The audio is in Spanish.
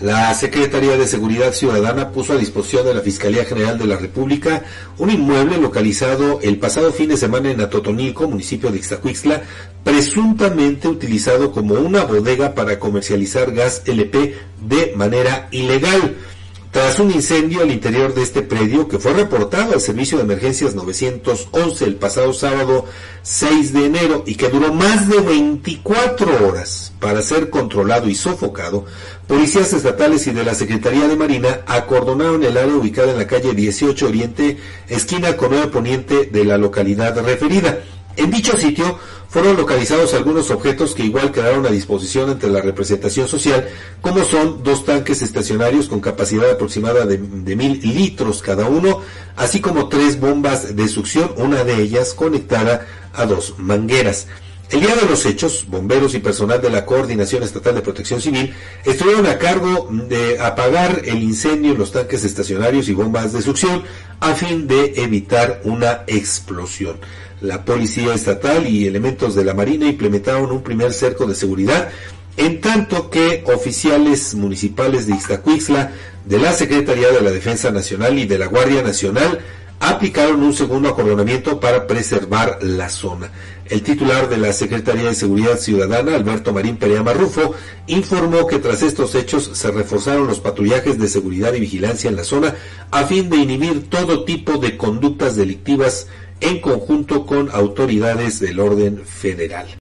La Secretaría de Seguridad Ciudadana puso a disposición de la Fiscalía General de la República un inmueble localizado el pasado fin de semana en Atotonilco, municipio de Ixtacuixtla, presuntamente utilizado como una bodega para comercializar gas LP de manera ilegal. Tras un incendio al interior de este predio que fue reportado al Servicio de Emergencias 911 el pasado sábado 6 de enero y que duró más de 24 horas para ser controlado y sofocado, policías estatales y de la Secretaría de Marina acordonaron el área ubicada en la calle 18 Oriente, esquina con Poniente de la localidad referida. En dicho sitio fueron localizados algunos objetos que igual quedaron a disposición ante la representación social, como son dos tanques estacionarios con capacidad aproximada de, mil litros cada uno, así como tres bombas de succión, una de ellas conectada a dos mangueras. El día de los hechos, bomberos y personal de la Coordinación Estatal de Protección Civil estuvieron a cargo de apagar el incendio en los tanques estacionarios y bombas de succión a fin de evitar una explosión. La Policía Estatal y elementos de la Marina implementaron un primer cerco de seguridad, en tanto que oficiales municipales de Ixtacuixla, de la Secretaría de la Defensa Nacional y de la Guardia Nacional aplicaron un segundo acordonamiento para preservar la zona. El titular de la Secretaría de Seguridad Ciudadana, Alberto Marín Perea Marrufo, informó que tras estos hechos se reforzaron los patrullajes de seguridad y vigilancia en la zona a fin de inhibir todo tipo de conductas delictivas en conjunto con autoridades del orden federal.